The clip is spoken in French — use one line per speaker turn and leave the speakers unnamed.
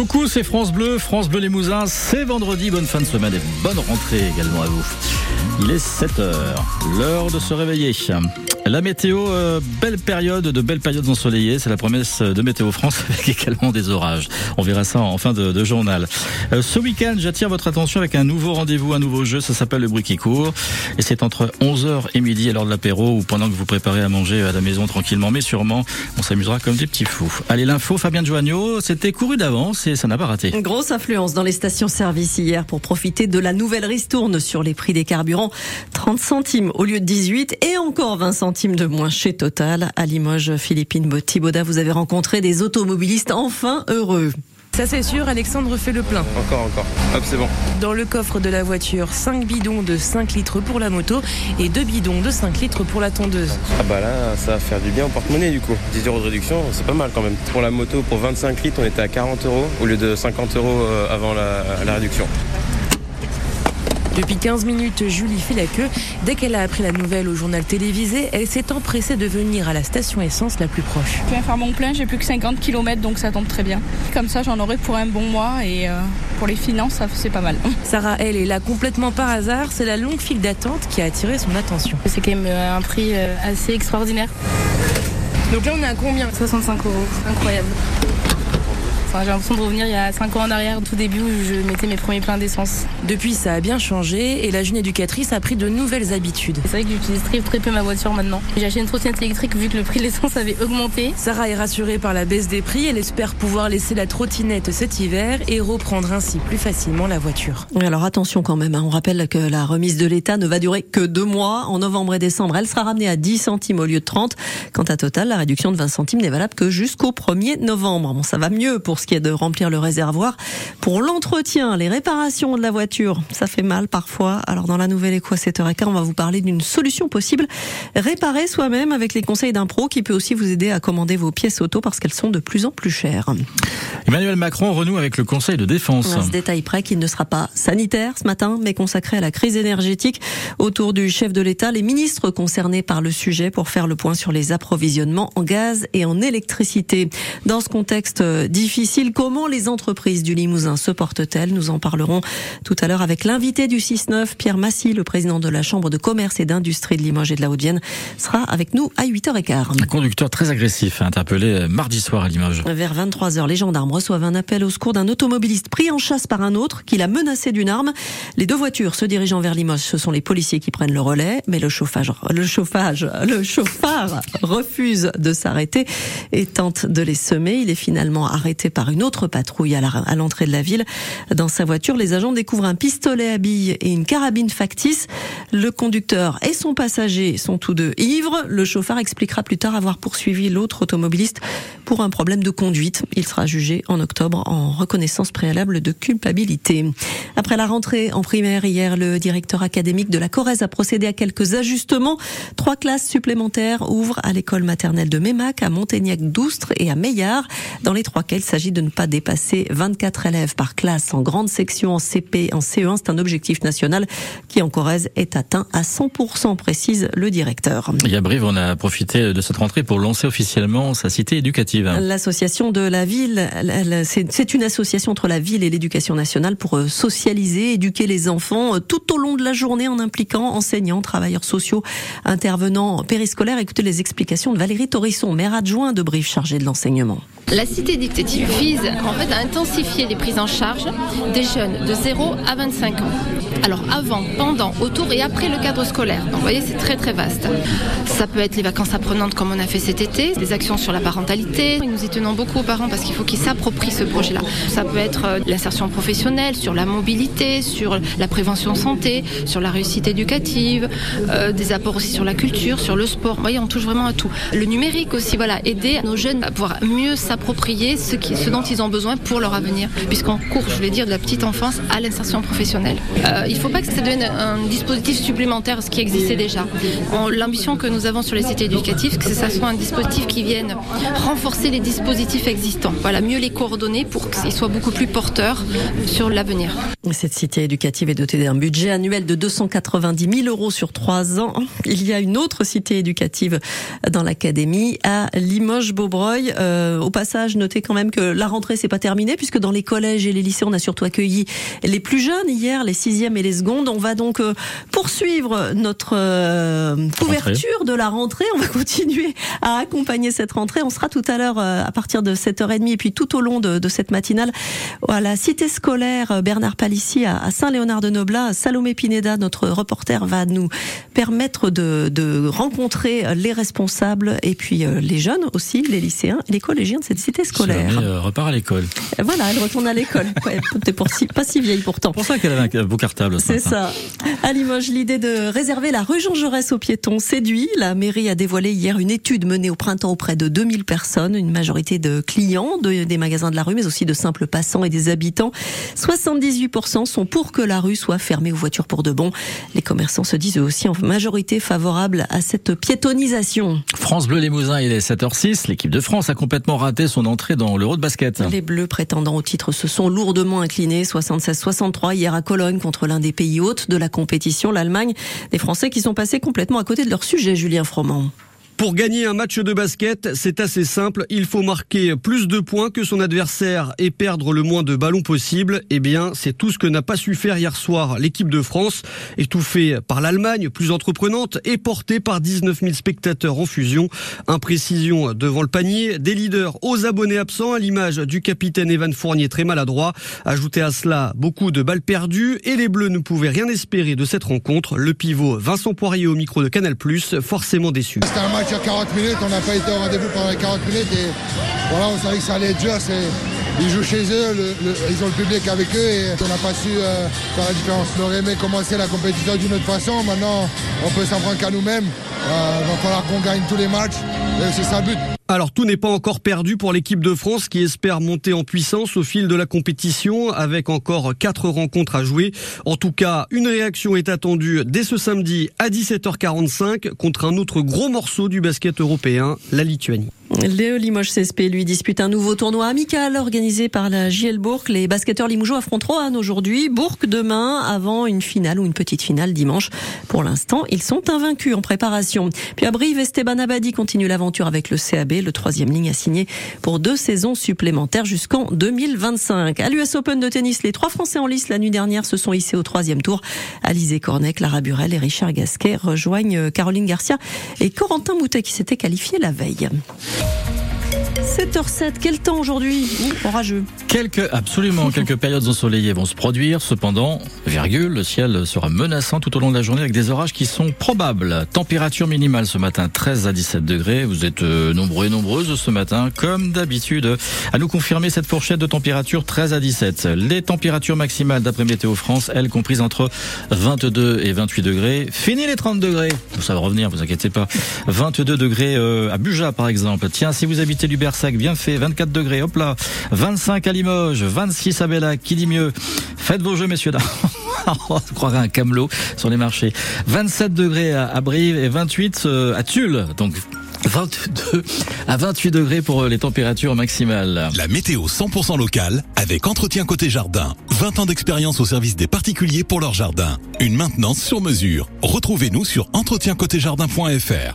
Coucou, c'est France Bleu, France Bleu Limousin, c'est vendredi, bonne fin de semaine et bonne rentrée également à vous. Il est 7h, l'heure de se réveiller. La météo, euh, belle période, de belles périodes ensoleillées, c'est la promesse de Météo France avec également des orages. On verra ça en fin de, journal. Euh, ce week-end, j'attire votre attention avec un nouveau rendez-vous, un nouveau jeu, ça s'appelle le bruit qui court. Et c'est entre 11h et midi à l'heure de l'apéro ou pendant que vous préparez à manger à la maison tranquillement, mais sûrement, on s'amusera comme des petits fous. Allez, l'info, Fabien Joagno, c'était couru d'avance et ça n'a pas raté.
Une grosse influence dans les stations-service hier pour profiter de la nouvelle ristourne sur les prix des carburants. 30 centimes au lieu de 18 et encore 20 centimes de moins chez Total. À Limoges, Philippine Thibauda, vous avez rencontré des automobilistes enfin heureux.
Ça c'est sûr, Alexandre fait le plein.
Encore, encore. Hop, c'est bon.
Dans le coffre de la voiture, 5 bidons de 5 litres pour la moto et 2 bidons de 5 litres pour la tondeuse.
Ah bah là, ça va faire du bien au porte-monnaie du coup. 10 euros de réduction, c'est pas mal quand même. Pour la moto, pour 25 litres, on était à 40 euros au lieu de 50 euros euh, avant la, la réduction.
Depuis 15 minutes, Julie fait la queue. Dès qu'elle a appris la nouvelle au journal télévisé, elle s'est empressée de venir à la station essence la plus proche.
Je viens faire mon plein, j'ai plus que 50 km donc ça tombe très bien. Comme ça j'en aurai pour un bon mois et euh, pour les finances ça c'est pas mal.
Sarah, elle est là complètement par hasard. C'est la longue file d'attente qui a attiré son attention.
C'est quand même euh, un prix euh, assez extraordinaire.
Donc là on est à combien?
65 euros, incroyable. Enfin, j'ai l'impression de revenir il y a 5 ans en arrière, au tout début où je mettais mes premiers pleins d'essence.
Depuis, ça a bien changé et la jeune éducatrice a pris de nouvelles habitudes.
C'est vrai que j'utilise très, très peu ma voiture maintenant. J'ai acheté une trottinette électrique vu que le prix de l'essence avait augmenté.
Sarah est rassurée par la baisse des prix. Elle espère pouvoir laisser la trottinette cet hiver et reprendre ainsi plus facilement la voiture.
Alors attention quand même, hein. on rappelle que la remise de l'État ne va durer que deux mois. En novembre et décembre, elle sera ramenée à 10 centimes au lieu de 30. Quant à Total, la réduction de 20 centimes n'est valable que jusqu'au 1er novembre. Bon, ça va mieux pour ce qui est de remplir le réservoir. Pour l'entretien, les réparations de la voiture, ça fait mal parfois. Alors dans la nouvelle Éco 7h15, on va vous parler d'une solution possible. Réparer soi-même avec les conseils d'un pro qui peut aussi vous aider à commander vos pièces auto parce qu'elles sont de plus en plus chères.
Emmanuel Macron renoue avec le Conseil de défense.
À ce détail près qu'il ne sera pas sanitaire ce matin, mais consacré à la crise énergétique. Autour du chef de l'État, les ministres concernés par le sujet pour faire le point sur les approvisionnements en gaz et en électricité. Dans ce contexte difficile, comment les entreprises du Limousin se portent-elles Nous en parlerons tout à l'heure avec l'invité du 6-9, Pierre Massy, le président de la Chambre de commerce et d'industrie de Limoges et de la Haute-Vienne, sera avec nous à 8h15.
Un conducteur très agressif interpellé mardi soir à Limoges.
Vers 23h, les gendarmes reçoivent un appel au secours d'un automobiliste pris en chasse par un autre qui l'a menacé d'une arme. Les deux voitures se dirigeant vers Limoges, ce sont les policiers qui prennent le relais, mais le chauffage, le chauffage, le chauffard refuse de s'arrêter et tente de les semer. Il est finalement arrêté par une autre patrouille à l'entrée de la ville. Dans sa voiture, les agents découvrent un pistolet à billes et une carabine factice. Le conducteur et son passager sont tous deux ivres. Le chauffard expliquera plus tard avoir poursuivi l'autre automobiliste pour un problème de conduite. Il sera jugé en octobre en reconnaissance préalable de culpabilité. Après la rentrée en primaire hier, le directeur académique de la Corrèze a procédé à quelques ajustements. Trois classes supplémentaires ouvrent à l'école maternelle de Mémac, à Montaignac-d'Oustre et à Meillard. Dans les trois cas, il s'agit de ne pas dépasser 24 élèves par classe en grande section, en CP, en CE1. C'est un objectif national qui en Corrèze est atteint à 100%, précise le directeur.
Et à Brive, on a profité de cette rentrée pour lancer officiellement sa cité éducative.
L'association de la ville, c'est une association entre la ville et l'éducation nationale pour euh, socialiser, éduquer les enfants euh, tout au long de la journée en impliquant enseignants, travailleurs sociaux, intervenants périscolaires. Écoutez les explications de Valérie Torisson, maire adjoint de Brive chargée de l'enseignement.
La cité éducative vise en fait à intensifier les prises en charge des jeunes de 0 à 25 ans. Alors avant, pendant, autour et après le cadre scolaire. Donc vous voyez, c'est très très vaste. Ça peut être les vacances apprenantes comme on a fait cet été, des actions sur la parentalité. Nous y tenons beaucoup aux parents parce qu'il faut qu'ils s'approprient ce projet-là. Ça peut être euh, l'insertion professionnelle, sur la mobilité, sur la prévention santé, sur la réussite éducative, euh, des apports aussi sur la culture, sur le sport. Vous voyez, on touche vraiment à tout. Le numérique aussi, voilà, aider nos jeunes à pouvoir mieux s'approprier ce, dont ils ont besoin pour leur avenir, puisqu'on court, je voulais dire, de la petite enfance à l'insertion professionnelle. Euh, il ne faut pas que ça devienne un dispositif supplémentaire, ce qui existait déjà. L'ambition que nous avons sur les cités éducatives, c'est que ça soit un dispositif qui vienne renforcer les dispositifs existants. Voilà, mieux les coordonner pour qu'ils soient beaucoup plus porteurs sur l'avenir.
Cette cité éducative est dotée d'un budget annuel de 290 000 euros sur trois ans. Il y a une autre cité éducative dans l'académie à Limoges-Beaubreuil. Euh, au passage, notez quand même que la rentrée c'est pas terminée puisque dans les collèges et les lycées, on a surtout accueilli les plus jeunes hier, les sixièmes et les secondes. On va donc euh, poursuivre notre euh, couverture de la rentrée. On va continuer à accompagner cette rentrée. On sera tout à l'heure à partir de 7h30 et puis tout au long de, de cette matinale à la cité scolaire Bernard Palissy à Saint-Léonard-de-Noblat. Salomé Pineda, notre reporter, va nous permettre de, de rencontrer les responsables et puis les jeunes aussi, les lycéens et les collégiens de cette cité scolaire.
Salomé repart à l'école.
Voilà, elle retourne à l'école. Ouais, pour si, pas si vieille pourtant.
C'est pour ça qu'elle avait un beau cartable.
C'est ça. À Limoges, l'idée de réserver la rue Jean Jaurès aux piétons séduit. La mairie a dévoilé hier une étude menée au printemps auprès de 2000 personnes, une majorité de clients de, des magasins de la rue, mais aussi de simples passants et des habitants. 78% sont pour que la rue soit fermée aux voitures pour de bon. Les commerçants se disent eux aussi en majorité favorables à cette piétonisation.
France Bleu Limousin, il est 7h06. L'équipe de France a complètement raté son entrée dans l'Euro de basket.
Les Bleus prétendant au titre se sont lourdement inclinés 76-63 hier à Cologne contre l'un des pays hôtes de la compétition, l'Allemagne. Des Français qui sont passés complètement à côté de leur sujet, Julien Froment.
Pour gagner un match de basket, c'est assez simple. Il faut marquer plus de points que son adversaire et perdre le moins de ballons possible. Eh bien, c'est tout ce que n'a pas su faire hier soir l'équipe de France, étouffée par l'Allemagne, plus entreprenante et portée par 19 000 spectateurs en fusion. Imprécision devant le panier, des leaders aux abonnés absents, à l'image du capitaine Evan Fournier très maladroit. Ajouté à cela, beaucoup de balles perdues et les Bleus ne pouvaient rien espérer de cette rencontre. Le pivot Vincent Poirier au micro de Canal+, forcément déçu
sur 40 minutes, on n'a pas été au rendez-vous pendant les 40 minutes et voilà, on savait que ça allait être dur. Ils jouent chez eux, ils ont le public avec eux et on n'a pas su euh, faire la différence. On aurait aimé commencer la compétition d'une autre façon. Maintenant, on peut s'en prendre qu'à nous-mêmes. Euh, il va falloir qu'on gagne tous les matchs c'est ça le but.
Alors tout n'est pas encore perdu pour l'équipe de France qui espère monter en puissance au fil de la compétition avec encore quatre rencontres à jouer. En tout cas, une réaction est attendue dès ce samedi à 17h45 contre un autre gros morceau du basket européen, la Lituanie.
Le Limoges CSP lui dispute un nouveau tournoi amical organisé par la JL Bourg. Les basketteurs limougeaux affronteront Anne aujourd'hui, Bourg demain, avant une finale ou une petite finale dimanche. Pour l'instant, ils sont invaincus en préparation. Puis à Brive, Esteban Abadi continue l'aventure avec le CAB. Le troisième ligne a signé pour deux saisons supplémentaires jusqu'en 2025. À l'US Open de tennis, les trois Français en lice la nuit dernière se sont hissés au troisième tour. Alizé Cornec, Lara Burel et Richard Gasquet rejoignent Caroline Garcia et Corentin Moutet qui s'était qualifié la veille. Bye. 7h07, quel temps aujourd'hui Orageux.
Quelques, absolument, quelques périodes ensoleillées vont se produire. Cependant, virgule, le ciel sera menaçant tout au long de la journée avec des orages qui sont probables. Température minimale ce matin 13 à 17 degrés. Vous êtes euh, nombreux et nombreuses ce matin, comme d'habitude, à nous confirmer cette fourchette de température 13 à 17. Les températures maximales d'après Météo France, elles comprises entre 22 et 28 degrés. Fini les 30 degrés. Ça va revenir, vous inquiétez pas. 22 degrés euh, à Buja par exemple. Tiens, si vous habitez Lubersac, bien fait, 24 degrés, hop là. 25 à Limoges, 26 à Bellac, qui dit mieux? Faites vos jeux, messieurs, dames. On croirait un camelot sur les marchés. 27 degrés à Brive et 28 euh, à Tulle. Donc 22 à 28 degrés pour les températures maximales.
La météo 100% locale avec Entretien Côté Jardin. 20 ans d'expérience au service des particuliers pour leur jardin. Une maintenance sur mesure. Retrouvez-nous sur entretiencotéjardin.fr.